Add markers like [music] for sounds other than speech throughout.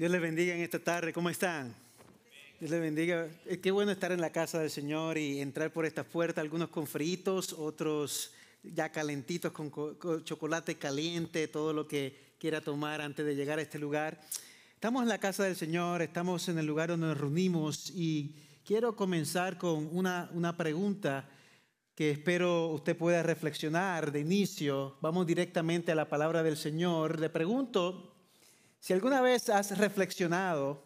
Dios les bendiga en esta tarde. ¿Cómo están? Dios les bendiga. Es qué bueno estar en la casa del Señor y entrar por esta puerta, algunos con fritos, otros ya calentitos con chocolate caliente, todo lo que quiera tomar antes de llegar a este lugar. Estamos en la casa del Señor, estamos en el lugar donde nos reunimos y quiero comenzar con una, una pregunta que espero usted pueda reflexionar de inicio. Vamos directamente a la palabra del Señor. Le pregunto, si alguna vez has reflexionado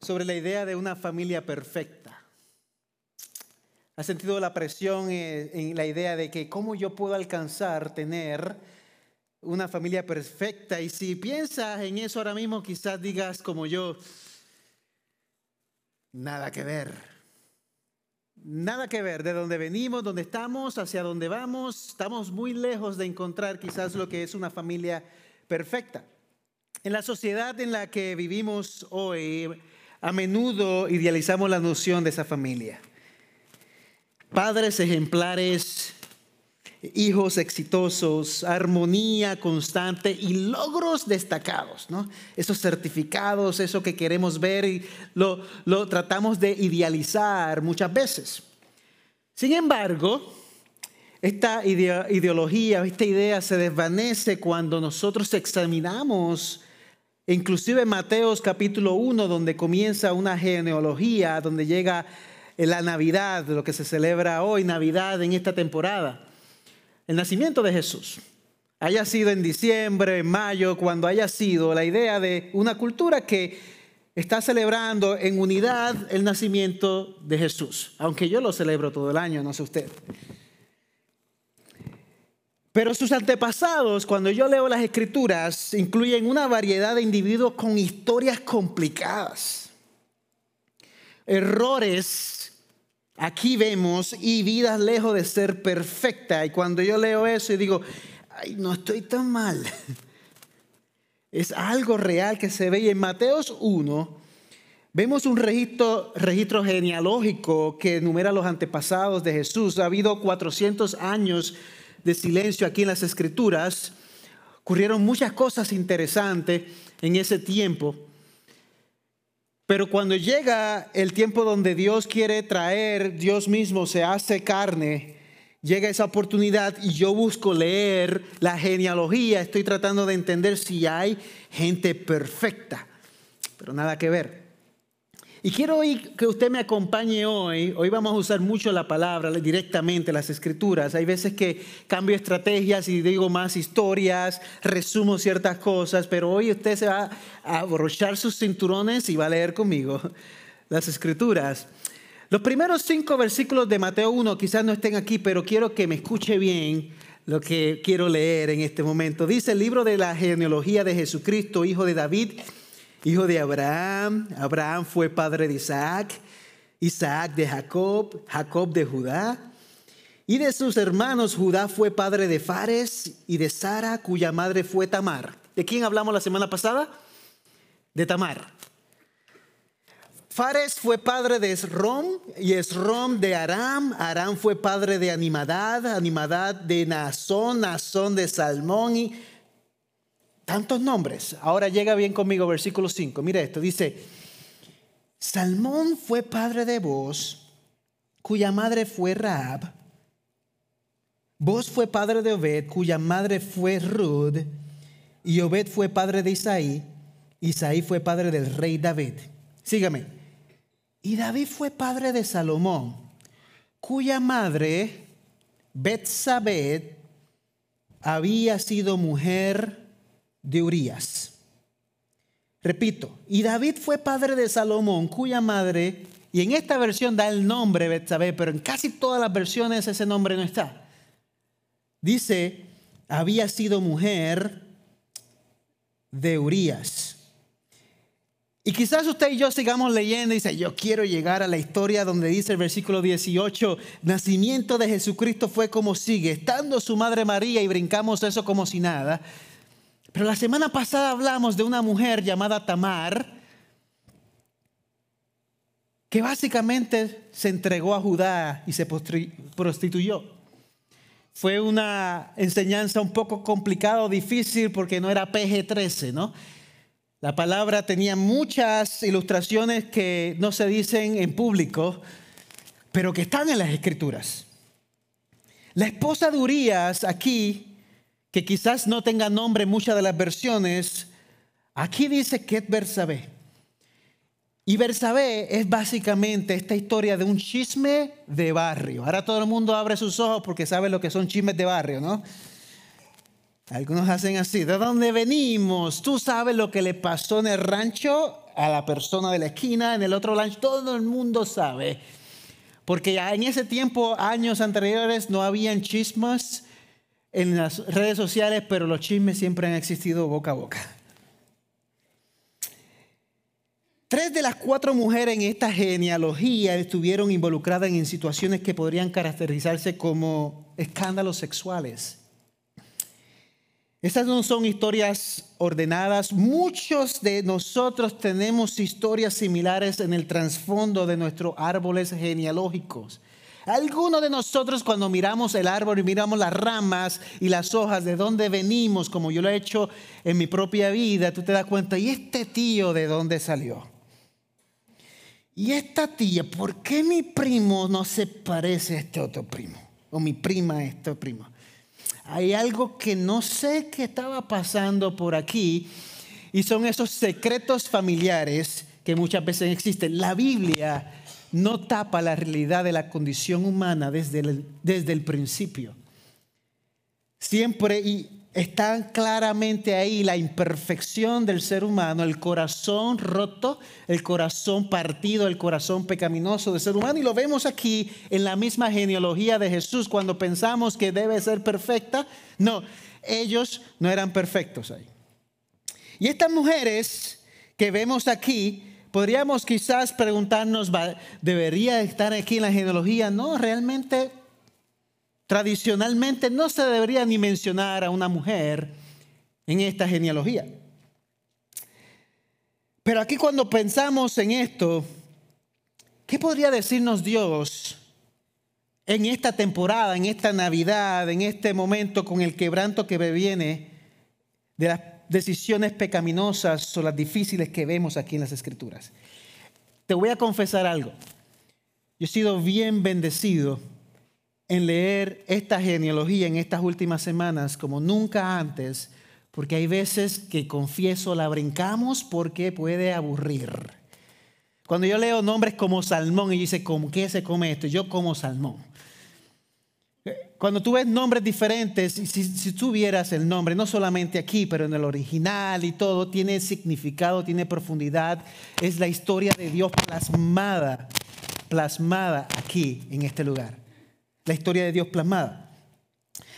sobre la idea de una familia perfecta, has sentido la presión en la idea de que cómo yo puedo alcanzar tener una familia perfecta. Y si piensas en eso ahora mismo, quizás digas como yo, nada que ver. Nada que ver de dónde venimos, dónde estamos, hacia dónde vamos. Estamos muy lejos de encontrar quizás lo que es una familia perfecta. En la sociedad en la que vivimos hoy, a menudo idealizamos la noción de esa familia. Padres ejemplares, hijos exitosos, armonía constante y logros destacados, ¿no? Esos certificados, eso que queremos ver y lo, lo tratamos de idealizar muchas veces. Sin embargo, esta ideología, esta idea se desvanece cuando nosotros examinamos Inclusive en Mateos capítulo 1, donde comienza una genealogía, donde llega la Navidad, lo que se celebra hoy, Navidad en esta temporada, el nacimiento de Jesús. Haya sido en diciembre, en mayo, cuando haya sido la idea de una cultura que está celebrando en unidad el nacimiento de Jesús, aunque yo lo celebro todo el año, no sé usted. Pero sus antepasados, cuando yo leo las escrituras, incluyen una variedad de individuos con historias complicadas, errores, aquí vemos, y vidas lejos de ser perfecta. Y cuando yo leo eso y digo, ay, no estoy tan mal. [laughs] Es algo real que se ve. Y en Mateos 1 vemos un registro, registro genealógico que enumera los antepasados de Jesús. Ha habido 400 años de silencio aquí en las escrituras, ocurrieron muchas cosas interesantes en ese tiempo. Pero cuando llega el tiempo donde Dios quiere traer, Dios mismo se hace carne, llega esa oportunidad y yo busco leer la genealogía, estoy tratando de entender si hay gente perfecta, pero nada que ver. Y quiero que usted me acompañe hoy. Hoy vamos a usar mucho la palabra directamente, las escrituras. Hay veces que cambio estrategias y digo más historias, resumo ciertas cosas, pero hoy usted se va a abrochar sus cinturones y va a leer conmigo las escrituras. Los primeros cinco versículos de Mateo 1 quizás no estén aquí, pero quiero que me escuche bien lo que quiero leer en este momento. Dice el libro de la genealogía de Jesucristo, hijo de David hijo de Abraham. Abraham fue padre de Isaac, Isaac de Jacob, Jacob de Judá. Y de sus hermanos, Judá fue padre de Fares y de Sara, cuya madre fue Tamar. ¿De quién hablamos la semana pasada? De Tamar. Fares fue padre de Esrom y Esrom de Aram. Aram fue padre de Animadad, Animadad de Nazón, Nazón de Salmón y Tantos nombres. Ahora llega bien conmigo, versículo 5. Mire esto, dice, Salmón fue padre de vos, cuya madre fue Raab. Vos fue padre de Obed, cuya madre fue Rud. Y Obed fue padre de Isaí. Isaí fue padre del rey David. Sígame. Y David fue padre de Salomón, cuya madre, Betsabed, había sido mujer de Urias. Repito, y David fue padre de Salomón, cuya madre, y en esta versión da el nombre Betsabé, pero en casi todas las versiones ese nombre no está. Dice, había sido mujer de Urias. Y quizás usted y yo sigamos leyendo y dice, yo quiero llegar a la historia donde dice el versículo 18, nacimiento de Jesucristo fue como sigue, estando su madre María y brincamos eso como si nada. Pero la semana pasada hablamos de una mujer llamada Tamar, que básicamente se entregó a Judá y se prostituyó. Fue una enseñanza un poco complicada difícil porque no era PG-13, ¿no? La palabra tenía muchas ilustraciones que no se dicen en público, pero que están en las escrituras. La esposa de Urias aquí, que quizás no tenga nombre en muchas de las versiones, aquí dice que es Bersabé. Y Bersabé es básicamente esta historia de un chisme de barrio. Ahora todo el mundo abre sus ojos porque sabe lo que son chismes de barrio, ¿no? Algunos hacen así, ¿de dónde venimos? Tú sabes lo que le pasó en el rancho a la persona de la esquina, en el otro rancho, todo el mundo sabe. Porque en ese tiempo, años anteriores, no habían chismes en las redes sociales, pero los chismes siempre han existido boca a boca. Tres de las cuatro mujeres en esta genealogía estuvieron involucradas en situaciones que podrían caracterizarse como escándalos sexuales. Estas no son historias ordenadas. Muchos de nosotros tenemos historias similares en el trasfondo de nuestros árboles genealógicos. Algunos de nosotros cuando miramos el árbol y miramos las ramas y las hojas de dónde venimos, como yo lo he hecho en mi propia vida, tú te das cuenta, ¿y este tío de dónde salió? ¿Y esta tía, por qué mi primo no se parece a este otro primo? O mi prima a este primo hay algo que no sé qué estaba pasando por aquí y son esos secretos familiares que muchas veces existen. La Biblia no tapa la realidad de la condición humana desde el, desde el principio. Siempre, y está claramente ahí la imperfección del ser humano, el corazón roto, el corazón partido, el corazón pecaminoso del ser humano. Y lo vemos aquí en la misma genealogía de Jesús cuando pensamos que debe ser perfecta. No, ellos no eran perfectos ahí. Y estas mujeres que vemos aquí, podríamos quizás preguntarnos, ¿debería estar aquí en la genealogía? No, realmente Tradicionalmente no se debería ni mencionar a una mujer en esta genealogía. Pero aquí cuando pensamos en esto, ¿qué podría decirnos Dios en esta temporada, en esta Navidad, en este momento con el quebranto que viene de las decisiones pecaminosas o las difíciles que vemos aquí en las Escrituras? Te voy a confesar algo. Yo he sido bien bendecido en leer esta genealogía en estas últimas semanas como nunca antes, porque hay veces que confieso la brincamos porque puede aburrir. Cuando yo leo nombres como salmón y dice, ¿con qué se come esto? Yo como salmón. Cuando tú ves nombres diferentes, si, si tú vieras el nombre, no solamente aquí, pero en el original y todo, tiene significado, tiene profundidad, es la historia de Dios plasmada, plasmada aquí, en este lugar la historia de Dios plasmada.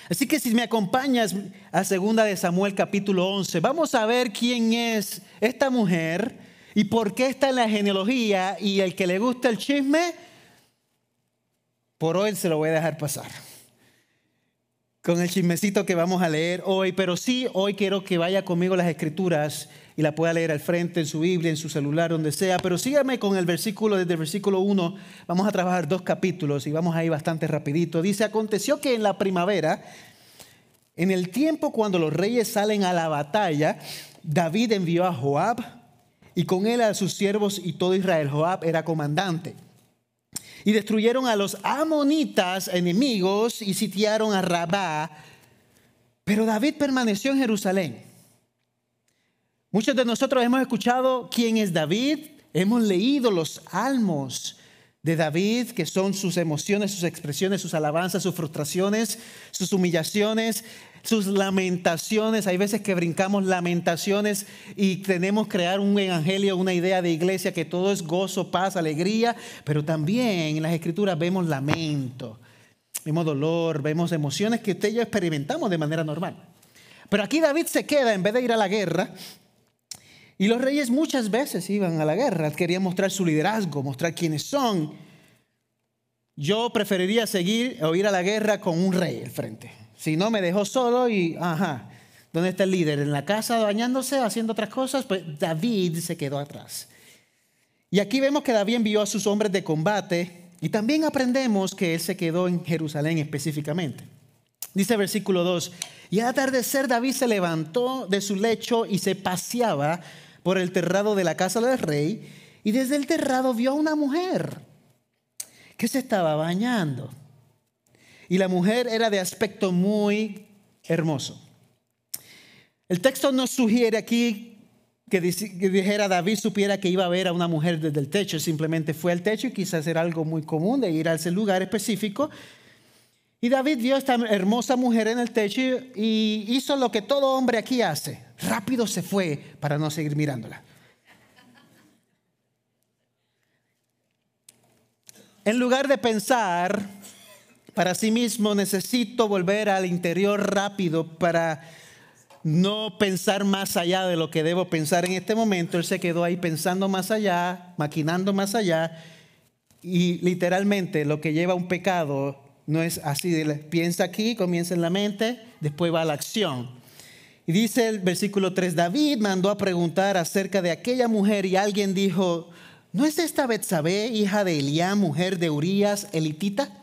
Así que si me acompañas a segunda de Samuel capítulo 11, vamos a ver quién es esta mujer y por qué está en la genealogía y el que le gusta el chisme, por hoy se lo voy a dejar pasar con el chismecito que vamos a leer hoy, pero sí, hoy quiero que vaya conmigo las escrituras y la pueda leer al frente en su Biblia, en su celular, donde sea, pero sígame con el versículo, desde el versículo 1, vamos a trabajar dos capítulos y vamos a ir bastante rapidito. Dice, aconteció que en la primavera, en el tiempo cuando los reyes salen a la batalla, David envió a Joab y con él a sus siervos y todo Israel. Joab era comandante y destruyeron a los amonitas enemigos y sitiaron a Rabá. Pero David permaneció en Jerusalén. Muchos de nosotros hemos escuchado quién es David, hemos leído los almos de David, que son sus emociones, sus expresiones, sus alabanzas, sus frustraciones, sus humillaciones, sus lamentaciones. Hay veces que brincamos lamentaciones y tenemos crear un evangelio, una idea de iglesia que todo es gozo, paz, alegría, pero también en las escrituras vemos lamento, vemos dolor, vemos emociones que usted y experimentamos de manera normal. Pero aquí David se queda en vez de ir a la guerra. Y los reyes muchas veces iban a la guerra, querían mostrar su liderazgo, mostrar quiénes son. Yo preferiría seguir o ir a la guerra con un rey al frente. Si no, me dejó solo y, ajá, ¿dónde está el líder? En la casa bañándose, haciendo otras cosas, pues David se quedó atrás. Y aquí vemos que David envió a sus hombres de combate y también aprendemos que él se quedó en Jerusalén específicamente. Dice versículo 2, y al atardecer David se levantó de su lecho y se paseaba por el terrado de la casa del rey y desde el terrado vio a una mujer que se estaba bañando. Y la mujer era de aspecto muy hermoso. El texto nos sugiere aquí que, dijera David supiera que iba a ver a una mujer desde el techo, simplemente fue al techo y quizás era algo muy común de ir a ese lugar específico. Y David vio a esta hermosa mujer en el techo y hizo lo que todo hombre aquí hace. Rápido se fue para no seguir mirándola. En lugar de pensar para sí mismo, necesito volver al interior rápido para no pensar más allá de lo que debo pensar en este momento. Él se quedó ahí pensando más allá, maquinando más allá. Y literalmente lo que lleva un pecado no es así, piensa aquí, comienza en la mente, después va a la acción. Y dice el versículo 3, David mandó a preguntar acerca de aquella mujer y alguien dijo, ¿no es esta Betsabé, hija de Eliá, mujer de Urias, elitita?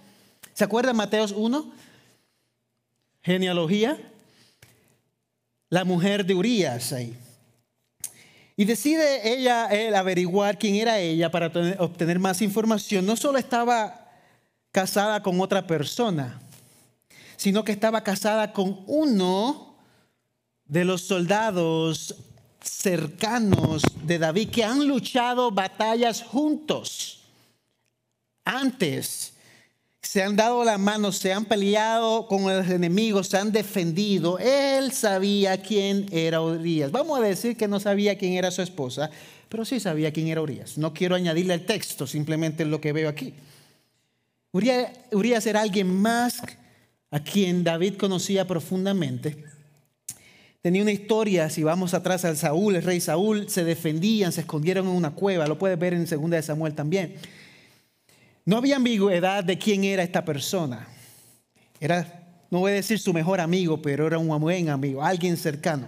¿Se acuerda Mateos 1? Genealogía la mujer de Urias ahí. Y decide ella averiguar quién era ella para obtener más información. No solo estaba casada con otra persona, sino que estaba casada con uno de los soldados cercanos de David que han luchado batallas juntos antes se han dado la mano, se han peleado con los enemigos, se han defendido. Él sabía quién era Urias. Vamos a decir que no sabía quién era su esposa, pero sí sabía quién era Urias. No quiero añadirle al texto, simplemente lo que veo aquí. Urias, era alguien más a quien David conocía profundamente. Tenía una historia, si vamos atrás al Saúl, el rey Saúl, se defendían, se escondieron en una cueva, lo puedes ver en 2 de Samuel también. No había ambigüedad de quién era esta persona. Era, no voy a decir su mejor amigo, pero era un buen amigo, alguien cercano.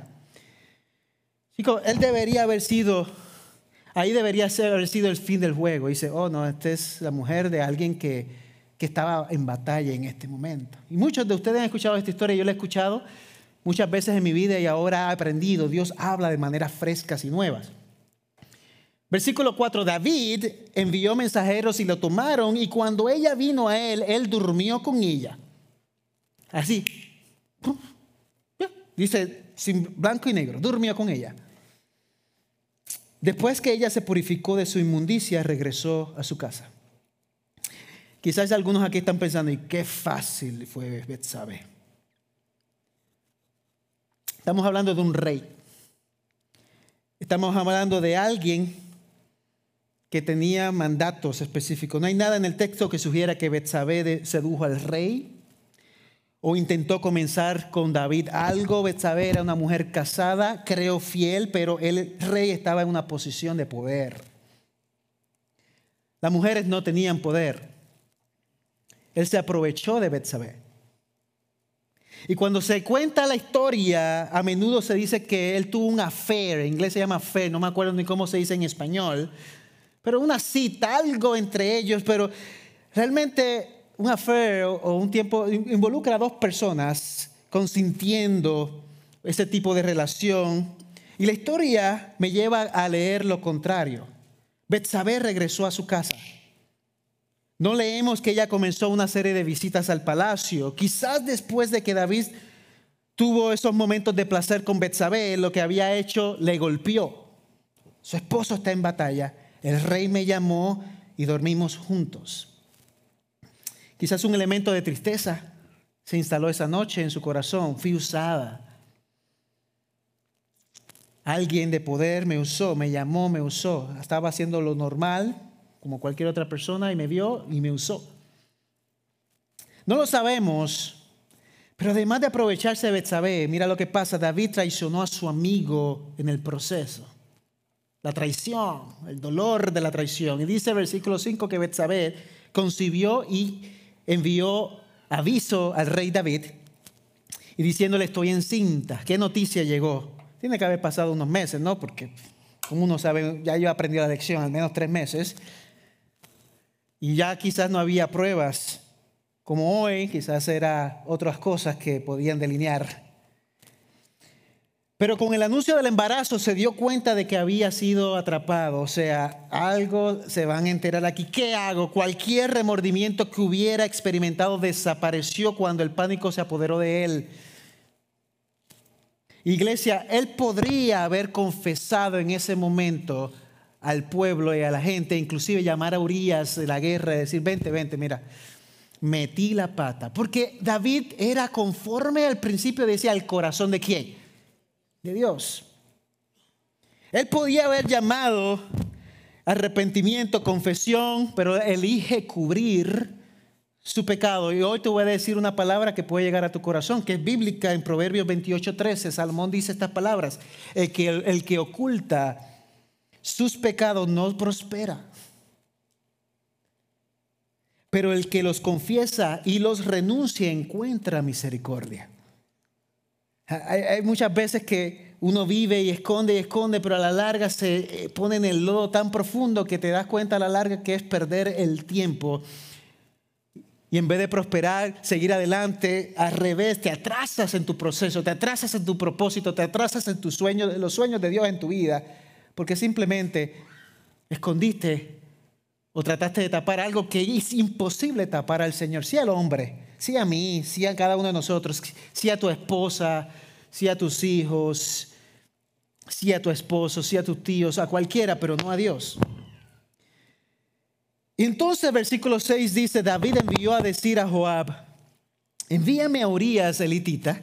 Chicos, él debería haber sido, ahí debería haber sido el fin del juego. Dice, oh no, esta es la mujer de alguien que, que estaba en batalla en este momento. Y muchos de ustedes han escuchado esta historia, yo la he escuchado muchas veces en mi vida y ahora he aprendido. Dios habla de maneras frescas y nuevas. Versículo 4, David envió mensajeros y lo tomaron y cuando ella vino a él, él durmió con ella. Así. Dice, sin blanco y negro, durmió con ella. Después que ella se purificó de su inmundicia, regresó a su casa. Quizás algunos aquí están pensando, y qué fácil fue Betsabe. Estamos hablando de un rey. Estamos hablando de alguien que tenía mandatos específicos. No hay nada en el texto que sugiera que Betsabé sedujo al rey o intentó comenzar con David algo. Betsabé era una mujer casada, creo fiel, pero el rey estaba en una posición de poder. Las mujeres no tenían poder. Él se aprovechó de Betsabé. Y cuando se cuenta la historia, a menudo se dice que él tuvo un affair, en inglés se llama affair, no me acuerdo ni cómo se dice en español, pero una cita, algo entre ellos, pero realmente un affair o un tiempo involucra a dos personas consintiendo ese tipo de relación. Y la historia me lleva a leer lo contrario. Betsabé regresó a su casa. No leemos que ella comenzó una serie de visitas al palacio. Quizás después de que David tuvo esos momentos de placer con Betsabé, lo que había hecho le golpeó. Su esposo está en batalla el rey me llamó y dormimos juntos. Quizás un elemento de tristeza se instaló esa noche en su corazón. Fui usada. Alguien de poder me usó, me llamó, me usó. Estaba haciendo lo normal, como cualquier otra persona, y me vio y me usó. No lo sabemos, pero además de aprovecharse de Betsabé, mira lo que pasa. David traicionó a su amigo en el proceso la traición, el dolor de la traición. Y dice versículo 5 que Betsabé concibió y envió aviso al rey David y diciéndole estoy encinta. ¿Qué noticia llegó? Tiene que haber pasado unos meses, ¿no? Porque como uno sabe, ya yo aprendí la lección, al menos tres meses. Y ya quizás no había pruebas como hoy, quizás era otras cosas que podían delinear Pero con el anuncio del embarazo se dio cuenta de que había sido atrapado. O sea, algo se van a enterar aquí. ¿Qué hago? Cualquier remordimiento que hubiera experimentado desapareció cuando el pánico se apoderó de él. Iglesia, él podría haber confesado en ese momento al pueblo y a la gente, inclusive llamar a Urias de la guerra y decir, vente, vente, mira, metí la pata. Porque David era conforme al principio, decía, al corazón de quién? De Dios. Él podía haber llamado arrepentimiento, confesión, pero elige cubrir su pecado. Y hoy te voy a decir una palabra que puede llegar a tu corazón, que es bíblica en Proverbios 28, 13. Salomón dice estas palabras, el que, el que oculta sus pecados no prospera. Pero el que los confiesa y los renuncia encuentra misericordia. Hay, muchas veces que uno vive y esconde y esconde, pero a la larga se eh, pone en el lodo tan profundo que te das cuenta a la larga que es perder el tiempo. Y en vez de prosperar, seguir adelante, al revés, te atrasas en tu proceso, te atrasas en tu propósito, te atrasas en tus sueños, los sueños de Dios en tu vida porque simplemente escondiste o trataste de tapar algo que es imposible tapar al Señor, sí al hombre, sí a mí, sí a cada uno de nosotros, sí a tu esposa, sí a tus hijos, sí a tu esposo, sí a tus tíos, a cualquiera, pero no a Dios. Entonces versículo 6 dice, David envió a decir a Joab, envíame a Urias elitita,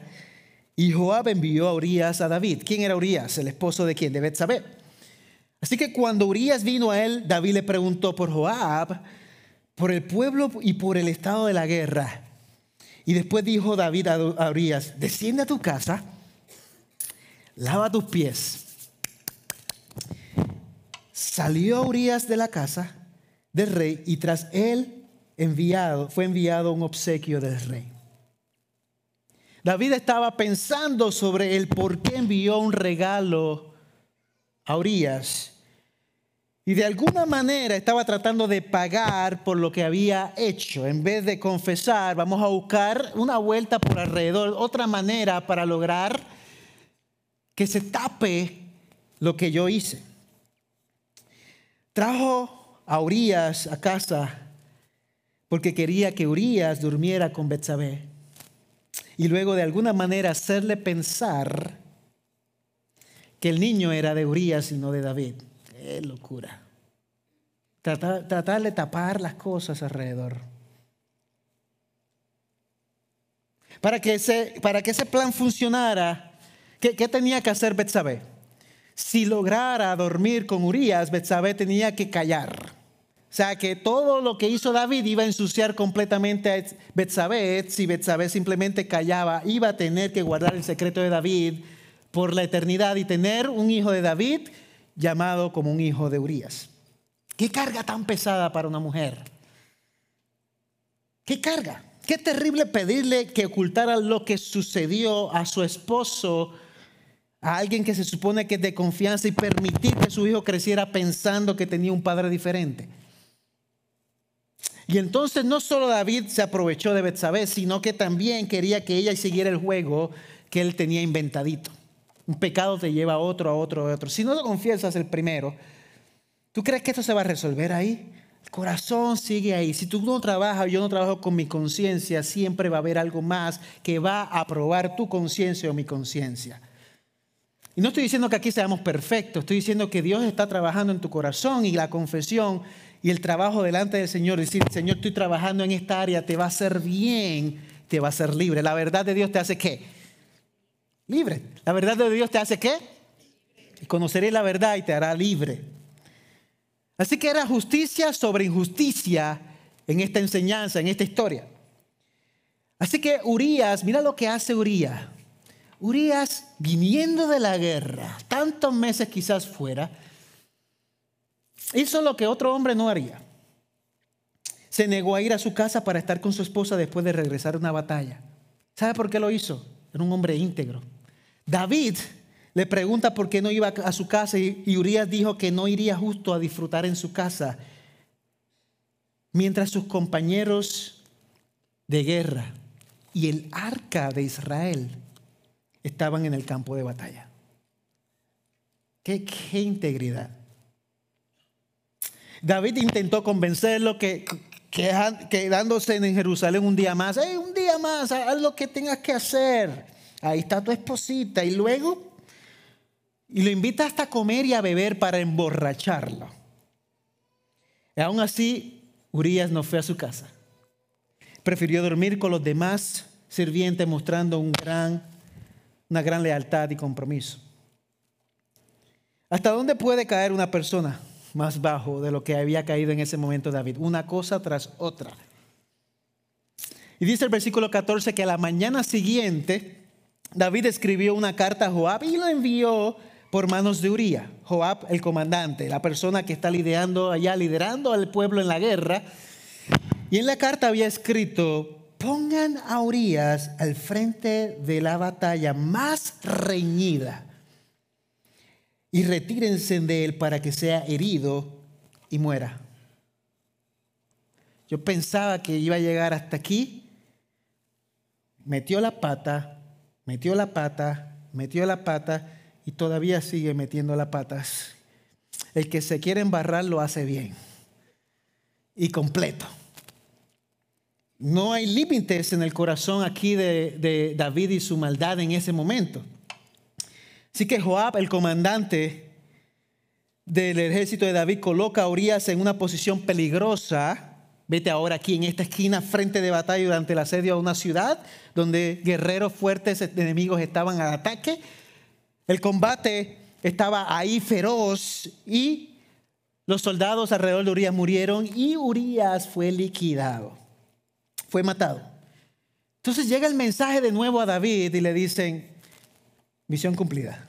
y Joab envió a Urias a David. ¿Quién era Urias? El esposo de quién? De Betsabé. Así que cuando Urias vino a él, David le preguntó por Joab, por el pueblo y por el estado de la guerra. Y después dijo David a Urias, desciende a tu casa, lava tus pies. Salió Urias de la casa del rey y tras él enviado, fue enviado un obsequio del rey. David estaba pensando sobre el por qué envió un regalo a Urias y de alguna manera estaba tratando de pagar por lo que había hecho. En vez de confesar, vamos a buscar una vuelta por alrededor, otra manera para lograr que se tape lo que yo hice. Trajo a Urias a casa porque quería que Urias durmiera con Betsabé y luego de alguna manera hacerle pensar que el niño era de Urias y no de David. Qué locura. Tratar, de tapar las cosas alrededor. Para que ese, para que ese plan funcionara, ¿qué, tenía que hacer Betsabé? Si lograra dormir con Urias, Betsabé tenía que callar. O sea que todo lo que hizo David iba a ensuciar completamente a Betsabé. Si Betsabé simplemente callaba, iba a tener que guardar el secreto de David por la eternidad y tener un hijo de David llamado como un hijo de Urias. ¿Qué carga tan pesada para una mujer? ¿Qué carga? Qué terrible pedirle que ocultara lo que sucedió a su esposo, a alguien que se supone que es de confianza y permitir que su hijo creciera pensando que tenía un padre diferente. Y entonces no solo David se aprovechó de Betsabé, sino que también quería que ella siguiera el juego que él tenía inventadito. Un pecado te lleva a otro, a otro, a otro. Si no lo confiesas el primero, ¿tú crees que esto se va a resolver ahí? El corazón sigue ahí. Si tú no trabajas, yo no trabajo con mi conciencia, siempre va a haber algo más que va a probar tu conciencia o mi conciencia. Y no estoy diciendo que aquí seamos perfectos, estoy diciendo que Dios está trabajando en tu corazón y la confesión y el trabajo delante del Señor. Decir, Señor, estoy trabajando en esta área, te va a hacer bien, te va a hacer libre. La verdad de Dios te hace qué? libre. La verdad de Dios te hace qué? Y conoceré la verdad y te hará libre. Así que era justicia sobre injusticia en esta enseñanza, en esta historia. Así que Urias, mira lo que hace Urias. Urias, viniendo de la guerra, tantos meses quizás fuera, hizo lo que otro hombre no haría. Se negó a ir a su casa para estar con su esposa después de regresar a una batalla. ¿Sabe por qué lo hizo? Era un hombre íntegro. David le pregunta por qué no iba a su casa y Urias dijo que no iría justo a disfrutar en su casa mientras sus compañeros de guerra y el arca de Israel estaban en el campo de batalla. Qué, qué integridad. David intentó convencerlo que, quedándose en Jerusalén un día más, un día más, haz lo que tengas que hacer. Ahí está tu esposita. Y luego, y lo invita hasta a comer y a beber para emborracharlo. Y aún así, Urias no fue a su casa. Prefirió dormir con los demás sirvientes mostrando un gran, una gran lealtad y compromiso. ¿Hasta dónde puede caer una persona más bajo de lo que había caído en ese momento David? Una cosa tras otra. Y dice el versículo 14 que a la mañana siguiente David escribió una carta a Joab y lo envió por manos de Uría. Joab, el comandante, la persona que está liderando allá, liderando al pueblo en la guerra. Y en la carta había escrito, pongan a Urias al frente de la batalla más reñida y retírense de él para que sea herido y muera. Yo pensaba que iba a llegar hasta aquí, metió la pata, metió la pata, metió la pata y todavía sigue metiendo las patas. El que se quiere embarrar lo hace bien y completo. No hay límites en el corazón aquí de, David y su maldad en ese momento. Así que Joab, el comandante del ejército de David, coloca a Urias en una posición peligrosa. Vete ahora aquí en esta esquina, frente de batalla durante el asedio a una ciudad donde guerreros fuertes enemigos estaban al ataque. El combate estaba ahí feroz y los soldados alrededor de Urias murieron y Urias fue liquidado fue matado. Entonces llega el mensaje de nuevo a David y le dicen, misión cumplida.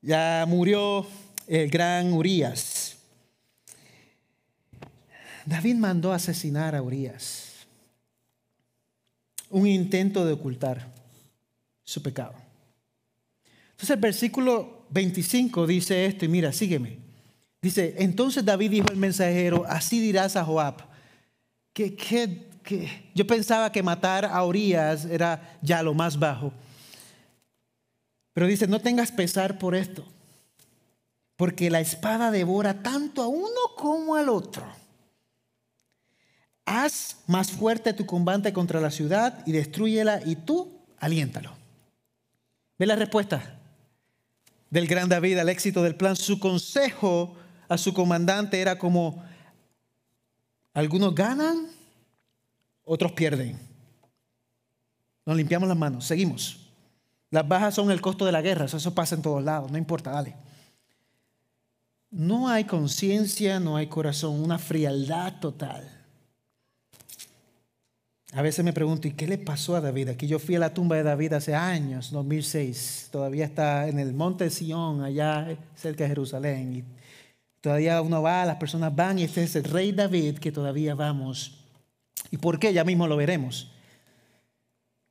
Ya murió el gran Urias. David mandó asesinar a Urias. Un intento de ocultar su pecado. Entonces el versículo 25 dice esto y mira, sígueme. Dice, entonces David dijo al mensajero, así dirás a Joab que, yo pensaba que matar a Urias era ya lo más bajo. Pero dice, no tengas pesar por esto, porque la espada devora tanto a uno como al otro. Haz más fuerte tu combate contra la ciudad y destruyela y tú aliéntalo. Ve la respuesta del gran David al éxito del plan. Su consejo a su comandante era como, algunos ganan, otros pierden. Nos limpiamos las manos, seguimos. Las bajas son el costo de la guerra, eso pasa en todos lados, no importa, dale. No hay conciencia, no hay corazón, una frialdad total. A veces me pregunto, ¿y qué le pasó a David? Aquí yo fui a la tumba de David hace años, 2006. Todavía está en el monte Sion, allá cerca de Jerusalén. Todavía uno va, las personas van y este es el rey David que todavía vamos. ¿Y por qué? Ya mismo lo veremos.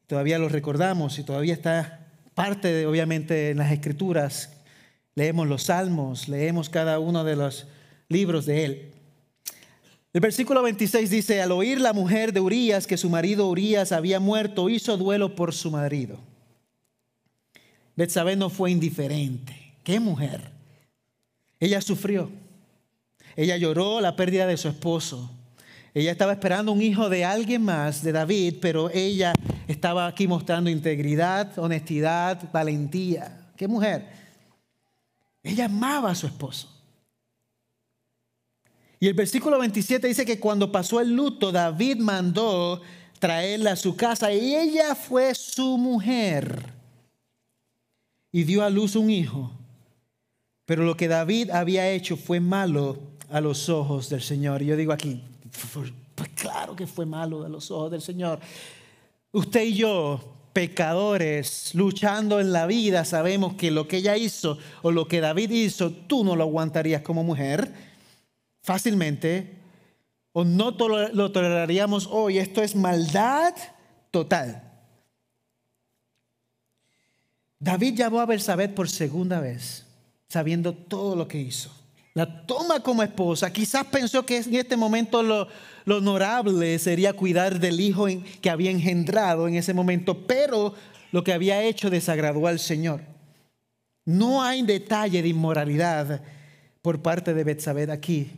Todavía lo recordamos y todavía está parte, obviamente, en las escrituras. Leemos los salmos, leemos cada uno de los libros de él. El versículo 26 dice, al oír la mujer de Urias que su marido Urias había muerto, hizo duelo por su marido. Betsabé no fue indiferente. ¿Qué mujer? Ella sufrió. Ella lloró la pérdida de su esposo. Ella estaba esperando un hijo de alguien más, de David, pero ella estaba aquí mostrando integridad, honestidad, valentía. ¿Qué mujer? Ella amaba a su esposo. Y el versículo 27 dice que cuando pasó el luto, David mandó traerla a su casa y ella fue su mujer y dio a luz un hijo. Pero lo que David había hecho fue malo a los ojos del Señor. Y yo digo aquí, pues claro que fue malo a los ojos del Señor. Usted y yo, pecadores, luchando en la vida, sabemos que lo que ella hizo o lo que David hizo, tú no lo aguantarías como mujer fácilmente o no lo toleraríamos hoy. Esto es maldad total. David llamó a Bersabet por segunda vez sabiendo todo lo que hizo. La toma como esposa. Quizás pensó que en este momento lo, honorable sería cuidar del hijo que había engendrado en ese momento, pero lo que había hecho desagradó al Señor. No hay detalle de inmoralidad por parte de Betsabé aquí.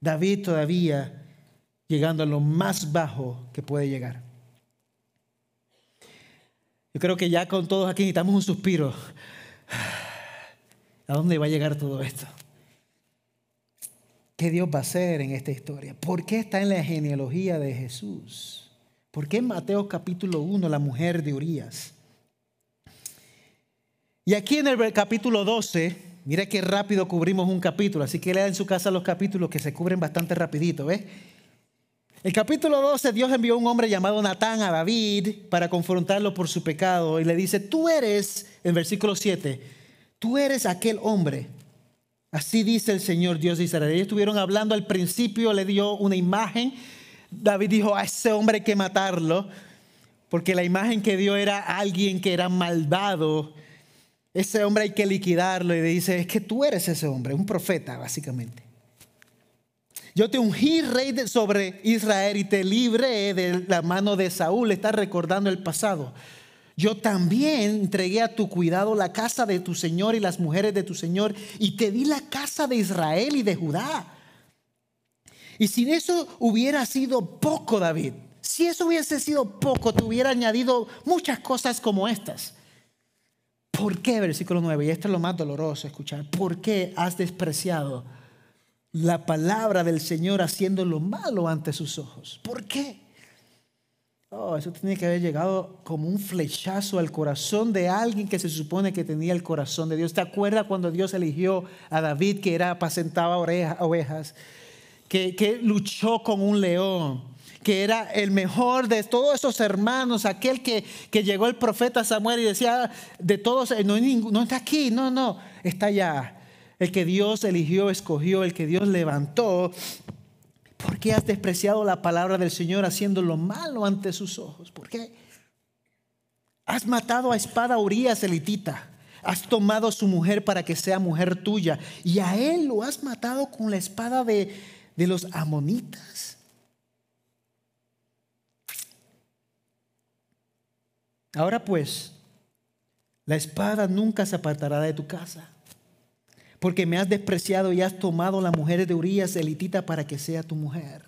David todavía llegando a lo más bajo que puede llegar. Yo creo que ya con todos aquí necesitamos un suspiro. [sighs] ¿A dónde va a llegar todo esto? ¿Qué Dios va a hacer en esta historia? ¿Por qué está en la genealogía de Jesús? ¿Por qué en Mateo capítulo 1 la mujer de Urias? Y aquí en el capítulo 12, mira qué rápido cubrimos un capítulo, así que lea en su casa los capítulos que se cubren bastante rapidito, ¿ves? El capítulo 12, Dios envió a un hombre llamado Natán a David para confrontarlo por su pecado y le dice, tú eres, en versículo 7, tú eres aquel hombre. Así dice el Señor Dios de Israel. Ellos estuvieron hablando al principio, le dio una imagen. David dijo, a ese hombre hay que matarlo, porque la imagen que dio era alguien que era malvado ese hombre hay que liquidarlo y dice, es que tú eres ese hombre, un profeta básicamente. Yo te ungí rey sobre Israel y te libré de la mano de Saúl. Está recordando el pasado. Yo también entregué a tu cuidado la casa de tu Señor y las mujeres de tu Señor y te di la casa de Israel y de Judá. Y si eso hubiera sido poco, David, si eso hubiese sido poco, te hubiera añadido muchas cosas como estas. ¿Por qué, versículo 9? Y esto es lo más doloroso escuchar. ¿Por qué has despreciado la palabra del Señor haciendo lo malo ante sus ojos? ¿Por qué? Oh, eso tiene que haber llegado como un flechazo al corazón de alguien que se supone que tenía el corazón de Dios. ¿Te acuerdas cuando Dios eligió a David que era apacentaba ovejas, que, luchó con un león? que era el mejor de todos esos hermanos, aquel que, que llegó el profeta Samuel y decía, de todos, no, no está aquí, no, no, está allá. El que Dios eligió, escogió, el que Dios levantó. ¿Por qué has despreciado la palabra del Señor haciendo lo malo ante sus ojos? ¿Por qué? Has matado a espada Urias elitita. Has tomado a su mujer para que sea mujer tuya. Y a él lo has matado con la espada de, de los amonitas. Ahora pues, la espada nunca se apartará de tu casa, porque me has despreciado y has tomado la mujer de Urias elitita para que sea tu mujer.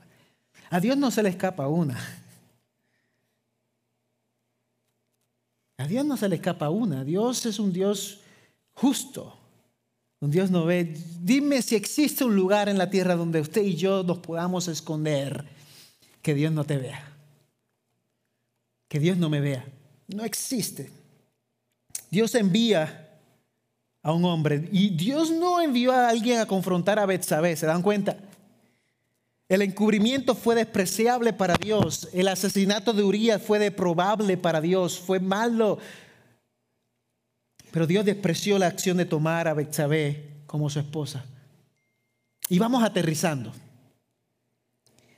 A Dios no se le escapa una. A Dios no se le escapa una. Dios es un Dios justo. Un Dios no ve. Dime si existe un lugar en la tierra donde usted y yo nos podamos esconder que Dios no te vea. Que Dios no me vea. No existe. Dios envía a un hombre y Dios no envió a alguien a confrontar a Betsabé, ¿se dan cuenta? El encubrimiento fue despreciable para Dios. El asesinato de Urias fue deprobable para Dios, fue malo. Pero Dios despreció la acción de tomar a Betsabé como su esposa. Y vamos aterrizando.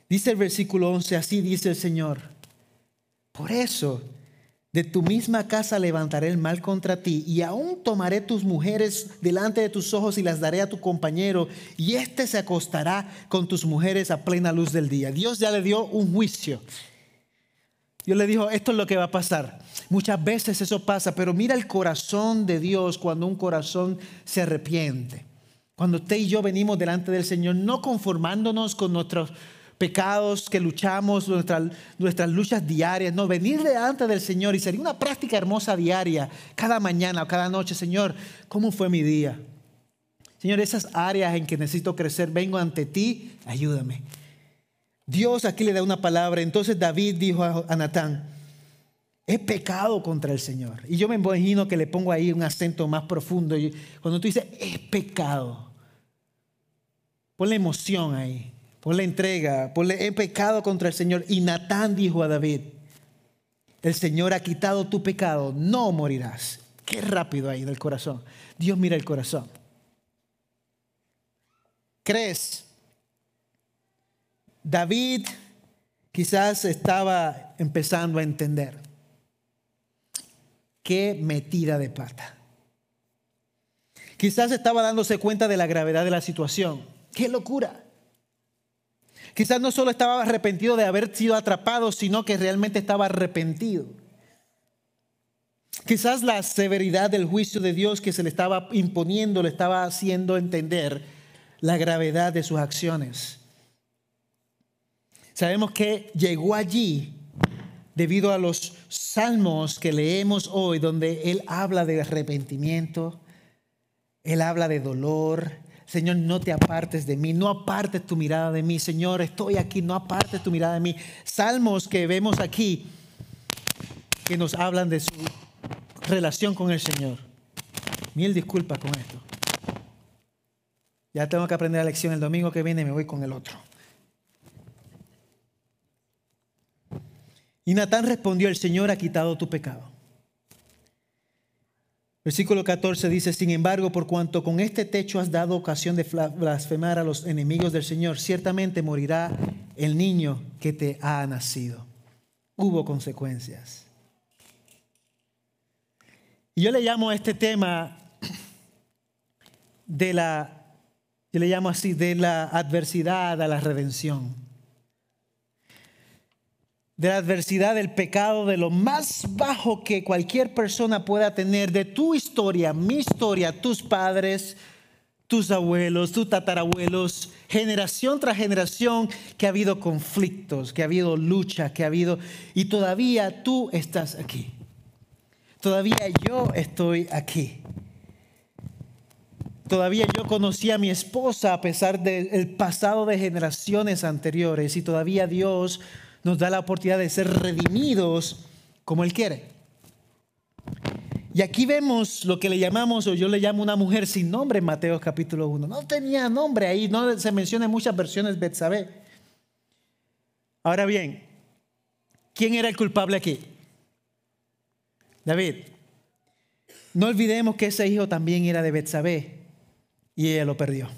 Dice el versículo 11, así dice el Señor. Por eso de tu misma casa levantaré el mal contra ti y aún tomaré tus mujeres delante de tus ojos y las daré a tu compañero y éste se acostará con tus mujeres a plena luz del día. Dios ya le dio un juicio. Dios le dijo, esto es lo que va a pasar. Muchas veces eso pasa, pero mira el corazón de Dios cuando un corazón se arrepiente. Cuando usted y yo venimos delante del Señor, no conformándonos con nuestros pecados que luchamos, nuestras, nuestras luchas diarias, no, venir delante del Señor y sería una práctica hermosa diaria, cada mañana o cada noche, Señor, ¿cómo fue mi día? Señor, esas áreas en que necesito crecer, vengo ante ti, ayúdame. Dios aquí le da una palabra, entonces David dijo a Natán, he pecado contra el Señor. Y yo me imagino que le pongo ahí un acento más profundo. Cuando tú dices, he pecado, la emoción ahí por la entrega, por he pecado contra el Señor. Y Natán dijo a David, el Señor ha quitado tu pecado, no morirás. Qué rápido ahí del corazón. Dios mira el corazón. ¿Crees? David quizás estaba empezando a entender. Qué metida de pata. Quizás estaba dándose cuenta de la gravedad de la situación. Qué locura. Quizás no solo estaba arrepentido de haber sido atrapado, sino que realmente estaba arrepentido. Quizás la severidad del juicio de Dios que se le estaba imponiendo le estaba haciendo entender la gravedad de sus acciones. Sabemos que llegó allí debido a los salmos que leemos hoy, donde Él habla de arrepentimiento, Él habla de dolor. Señor, no te apartes de mí, no apartes tu mirada de mí. Señor, estoy aquí, no apartes tu mirada de mí. Salmos que vemos aquí que nos hablan de su relación con el Señor. Mil disculpas con esto. Ya tengo que aprender la lección el domingo que viene, me voy con el otro. Y Natán respondió, el Señor ha quitado tu pecado. Versículo 14 dice, sin embargo, por cuanto con este techo has dado ocasión de blasfemar a los enemigos del Señor, ciertamente morirá el niño que te ha nacido. Hubo consecuencias. Yo le llamo a este tema de la, yo le llamo así, de la adversidad a la redención. De la adversidad del pecado, de lo más bajo que cualquier persona pueda tener, de tu historia, mi historia, tus padres, tus abuelos, tus tatarabuelos, generación tras generación, que ha habido conflictos, que ha habido lucha, que ha habido... Y todavía tú estás aquí. Todavía yo estoy aquí. Todavía yo conocí a mi esposa a pesar del pasado de generaciones anteriores y todavía Dios nos da la oportunidad de ser redimidos como Él quiere. Y aquí vemos lo que le llamamos, o yo le llamo una mujer sin nombre en Mateo capítulo 1. No tenía nombre ahí, no se menciona en muchas versiones Betsabé. Ahora bien, ¿quién era el culpable aquí? David, no olvidemos que ese hijo también era de Betsabé y ella lo perdió.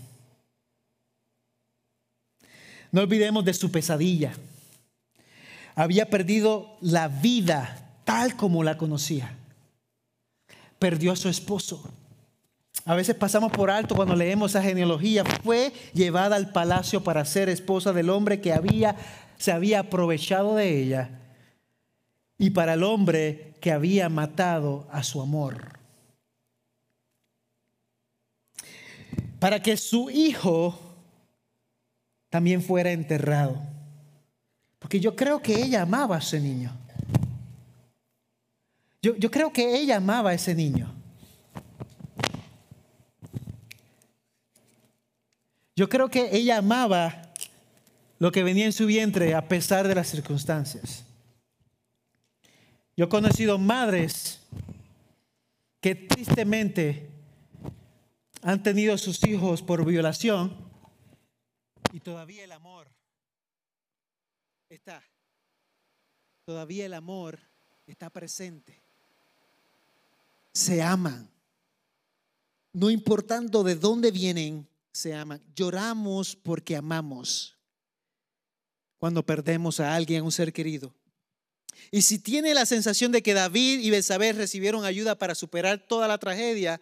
No olvidemos de su pesadilla. Había perdido la vida tal como la conocía. Perdió a su esposo. A veces pasamos por alto cuando leemos esa genealogía. Fue llevada al palacio para ser esposa del hombre que había, se había aprovechado de ella y para el hombre que había matado a su amor. Para que su hijo también fuera enterrado. Porque yo creo que ella amaba a ese niño. Yo, yo creo que ella amaba a ese niño. Yo creo que ella amaba lo que venía en su vientre a pesar de las circunstancias. Yo he conocido madres que tristemente han tenido sus hijos por violación y todavía el amor está. Todavía el amor está presente. Se aman. No importando de dónde vienen, se aman. Lloramos porque amamos. Cuando perdemos a alguien, a un ser querido. Y si tiene la sensación de que David y Betsabé recibieron ayuda para superar toda la tragedia,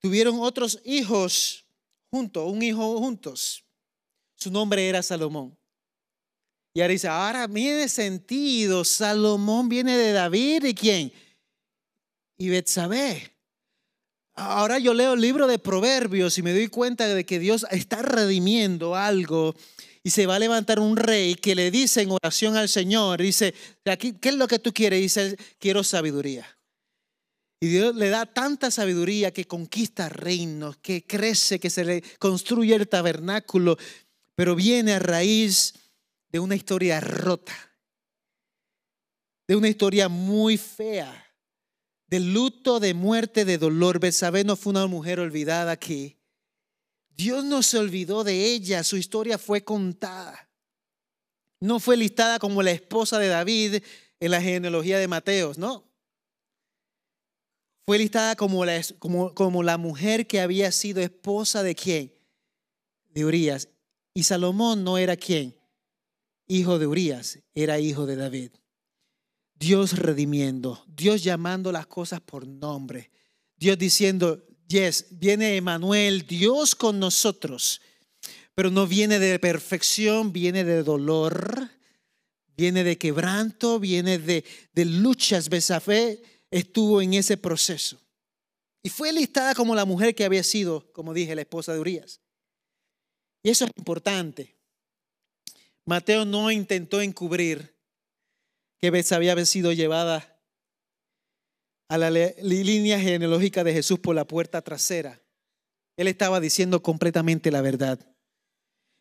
tuvieron otros hijos juntos, un hijo juntos. Su nombre era Salomón. Y ahora dice, ahora tiene sentido, Salomón viene de David y quién? Y Betsabé. Ahora yo leo el libro de Proverbios y me doy cuenta de que Dios está redimiendo algo y se va a levantar un rey que le dice en oración al Señor, dice, ¿qué es lo que tú quieres? Dice, quiero sabiduría. Y Dios le da tanta sabiduría que conquista reinos, que crece, que se le construye el tabernáculo, pero viene a raíz de una historia rota, de una historia muy fea, de luto, de muerte, de dolor. Betsabé no fue una mujer olvidada aquí Dios no se olvidó de ella, su historia fue contada. No fue listada como la esposa de David en la genealogía de Mateos, no. Fue listada como la, como, como la mujer que había sido esposa de quién? De Urias. Y Salomón no era quién? Hijo de Urias, era hijo de David. Dios redimiendo, Dios llamando las cosas por nombre, Dios diciendo, Yes, viene Emanuel, Dios con nosotros, pero no viene de perfección, viene de dolor, viene de quebranto, viene de, de luchas. Besafé estuvo en ese proceso. Y fue listada como la mujer que había sido, como dije, la esposa de Urias. Y eso es importante. Mateo no intentó encubrir que Betsabé había sido llevada a la línea genealógica de Jesús por la puerta trasera. Él estaba diciendo completamente la verdad.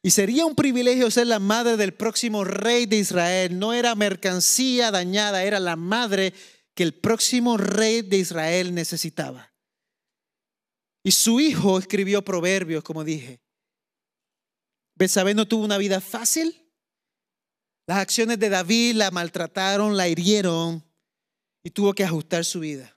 Y sería un privilegio ser la madre del próximo rey de Israel. No era mercancía dañada, era la madre que el próximo rey de Israel necesitaba. Y su hijo escribió proverbios, como dije. Betsabé no tuvo una vida fácil. Las acciones de David la maltrataron, la hirieron y tuvo que ajustar su vida.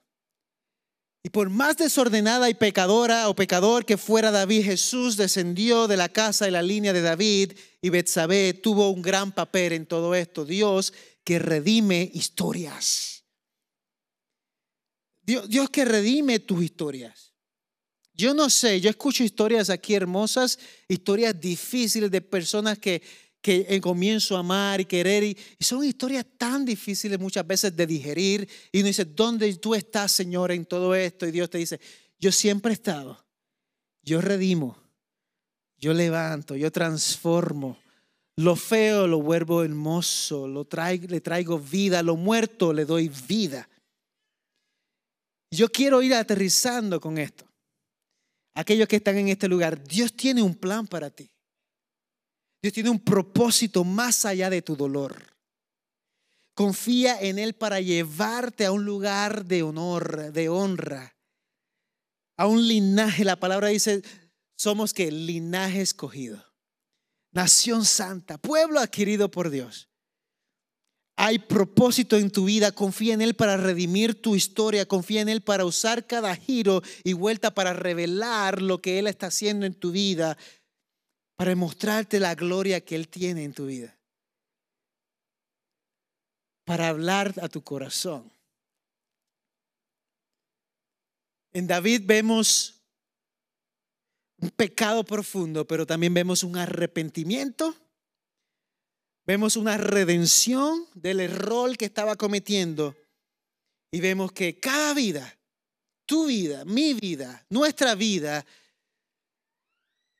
Y por más desordenada y pecadora o pecador que fuera David, Jesús descendió de la casa y la línea de David y Betsabé tuvo un gran papel en todo esto. Dios que redime historias. Dios, Dios que redime tus historias. Yo no sé, yo escucho historias aquí hermosas, historias difíciles de personas que que comienzo a amar y querer. Y, son historias tan difíciles muchas veces de digerir. Y uno dice, ¿dónde tú estás, Señor, en todo esto? Y Dios te dice, yo siempre he estado. Yo redimo. Yo levanto. Yo transformo. Lo feo lo vuelvo hermoso. Lo traigo, le traigo vida. Lo muerto le doy vida. Yo quiero ir aterrizando con esto. Aquellos que están en este lugar, Dios tiene un plan para ti. Dios tiene un propósito más allá de tu dolor. Confía en Él para llevarte a un lugar de honor, de honra, a un linaje. La palabra dice, somos que linaje escogido, nación santa, pueblo adquirido por Dios. Hay propósito en tu vida, confía en Él para redimir tu historia, confía en Él para usar cada giro y vuelta para revelar lo que Él está haciendo en tu vida para mostrarte la gloria que Él tiene en tu vida. Para hablar a tu corazón. En David vemos un pecado profundo, pero también vemos un arrepentimiento. Vemos una redención del error que estaba cometiendo. Y vemos que cada vida, tu vida, mi vida, nuestra vida,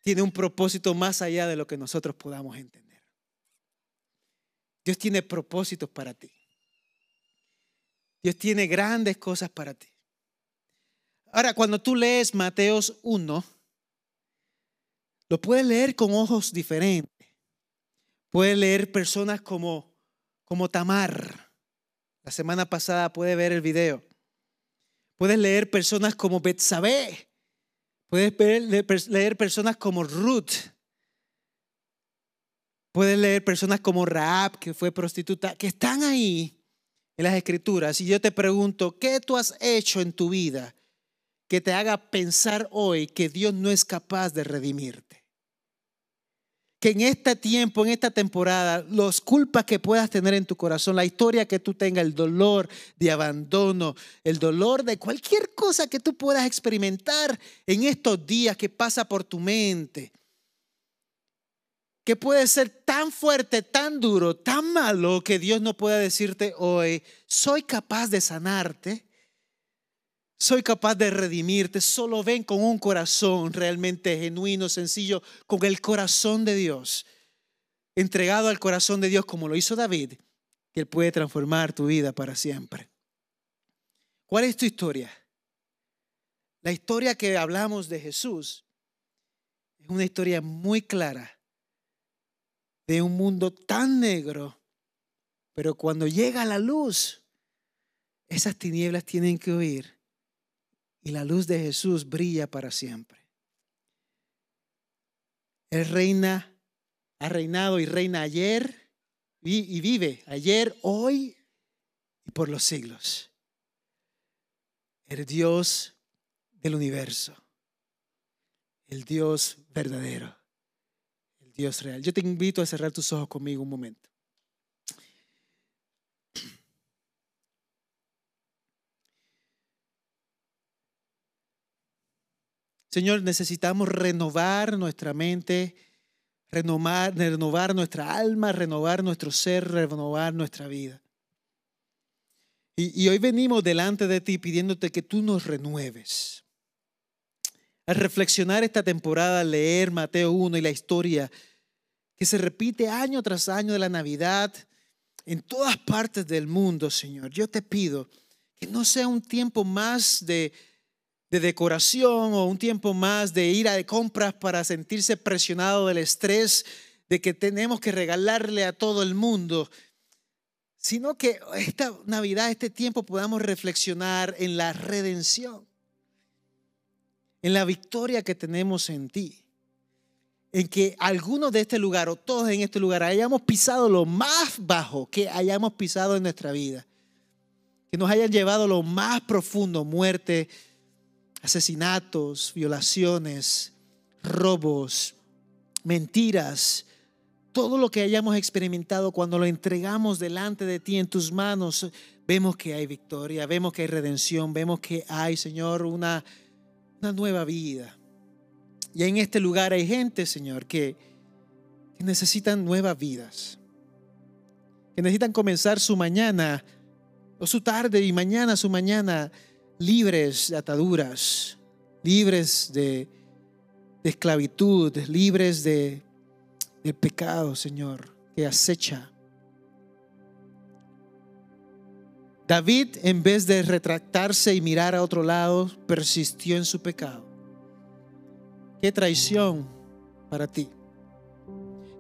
tiene un propósito más allá de lo que nosotros podamos entender. Dios tiene propósitos para ti. Dios tiene grandes cosas para ti. Ahora, cuando tú lees Mateos 1, lo puedes leer con ojos diferentes. Puedes leer personas como, como Tamar. La semana pasada puede ver el video. Puedes leer personas como Betsabé, Puedes leer personas como Ruth. Puedes leer personas como Raab, que fue prostituta, que están ahí en las escrituras. Y yo te pregunto, ¿qué tú has hecho en tu vida que te haga pensar hoy que Dios no es capaz de redimirte? Que en este tiempo, en esta temporada, las culpas que puedas tener en tu corazón, la historia que tú tengas, el dolor de abandono, el dolor de cualquier cosa que tú puedas experimentar en estos días que pasa por tu mente, que puede ser tan fuerte, tan duro, tan malo que Dios no pueda decirte hoy, soy capaz de sanarte soy capaz de redimirte. Solo ven con un corazón realmente genuino, sencillo, con el corazón de Dios, entregado al corazón de Dios como lo hizo David, que Él puede transformar tu vida para siempre. ¿Cuál es tu historia? La historia que hablamos de Jesús es una historia muy clara de un mundo tan negro, pero cuando llega la luz, esas tinieblas tienen que huir y la luz de Jesús brilla para siempre. Él reina, ha reinado y reina ayer y vive ayer, hoy y por los siglos. El Dios del universo, el Dios verdadero, el Dios real. Yo te invito a cerrar tus ojos conmigo un momento. Señor, necesitamos renovar nuestra mente, renovar, nuestra alma, renovar nuestro ser, renovar nuestra vida. Y, y, hoy venimos delante de ti pidiéndote que tú nos renueves. Al reflexionar esta temporada, leer Mateo 1 y la historia que se repite año tras año de la Navidad en todas partes del mundo, Señor, yo te pido que no sea un tiempo más de, de decoración o un tiempo más de ir a compras para sentirse presionado del estrés de que tenemos que regalarle a todo el mundo, sino que esta Navidad, este tiempo podamos reflexionar en la redención, en la victoria que tenemos en ti en que algunos de este lugar o todos en este lugar hayamos pisado lo más bajo que hayamos pisado en nuestra vida. Que nos hayan llevado lo más profundo, muerte, asesinatos, violaciones, robos, mentiras, todo lo que hayamos experimentado cuando lo entregamos delante de ti en tus manos, vemos que hay victoria, vemos que hay redención, vemos que hay, Señor, una, una nueva vida. Y en este lugar hay gente, Señor, que, necesitan nuevas vidas, que necesitan comenzar su mañana o su tarde y mañana su mañana libres de ataduras, libres de, esclavitud, libres de, pecado, Señor, que acecha. David, en vez de retractarse y mirar a otro lado, persistió en su pecado. Qué traición para ti.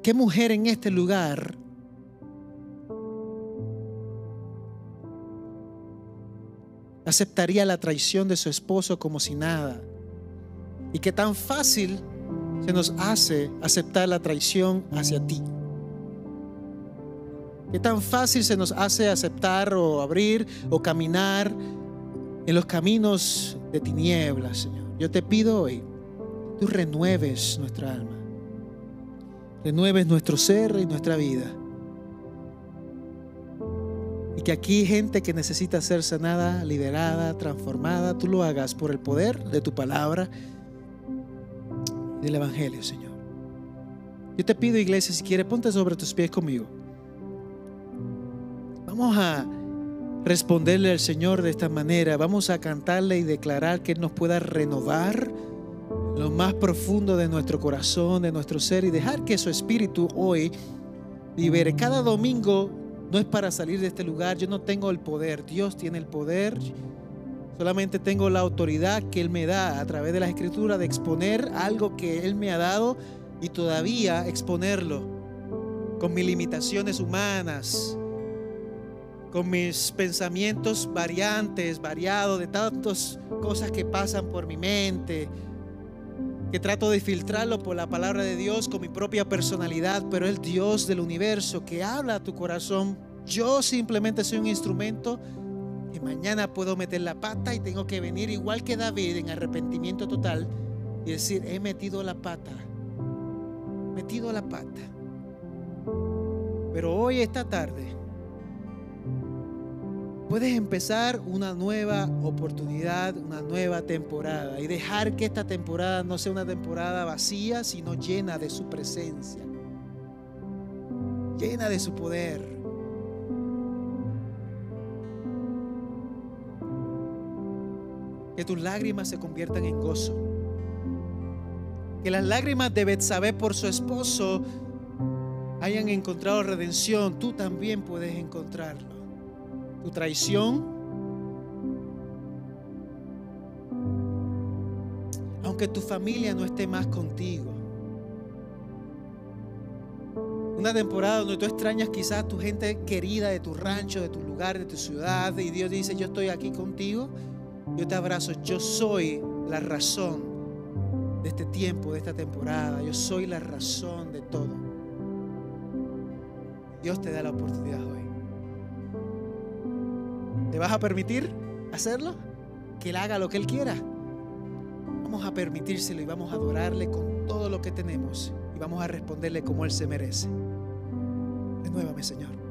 ¿Qué mujer en este lugar aceptaría la traición de su esposo como si nada? Y qué tan fácil se nos hace aceptar la traición hacia ti. Qué tan fácil se nos hace aceptar o abrir o caminar en los caminos de tinieblas, Señor. Yo te pido hoy tú renueves nuestra alma, renueves nuestro ser y nuestra vida. Y que aquí gente que necesita ser sanada, liberada, transformada, tú lo hagas por el poder de tu palabra y del Evangelio, Señor. Yo te pido, iglesia, si quieres, ponte sobre tus pies conmigo. Vamos a responderle al Señor de esta manera. Vamos a cantarle y declarar que Él nos pueda renovar lo más profundo de nuestro corazón, de nuestro ser y dejar que su espíritu hoy libere. Cada domingo no es para salir de este lugar, yo no tengo el poder, Dios tiene el poder. Solamente tengo la autoridad que Él me da a través de la escritura de exponer algo que Él me ha dado y todavía exponerlo con mis limitaciones humanas, con mis pensamientos variantes, variados, de tantas cosas que pasan por mi mente, que trato de filtrarlo por la palabra de Dios con mi propia personalidad, pero el Dios del universo que habla a tu corazón. Yo simplemente soy un instrumento que mañana puedo meter la pata y tengo que venir igual que David en arrepentimiento total y decir, he metido la pata, metido la pata. Pero hoy, esta tarde, puedes empezar una nueva oportunidad, una nueva temporada y dejar que esta temporada no sea una temporada vacía, sino llena de su presencia, llena de su poder. Que tus lágrimas se conviertan en gozo. Que las lágrimas de Betsabé por su esposo hayan encontrado redención, tú también puedes encontrarlo tu traición, aunque tu familia no esté más contigo. Una temporada donde tú extrañas quizás tu gente querida de tu rancho, de tu lugar, de tu ciudad, y Dios dice, yo estoy aquí contigo, yo te abrazo, yo soy la razón de este tiempo, de esta temporada, yo soy la razón de todo. Dios te da la oportunidad hoy. ¿Te vas a permitir hacerlo? Que Él haga lo que Él quiera. Vamos a permitírselo y vamos a adorarle con todo lo que tenemos y vamos a responderle como Él se merece. Renuévame, Señor.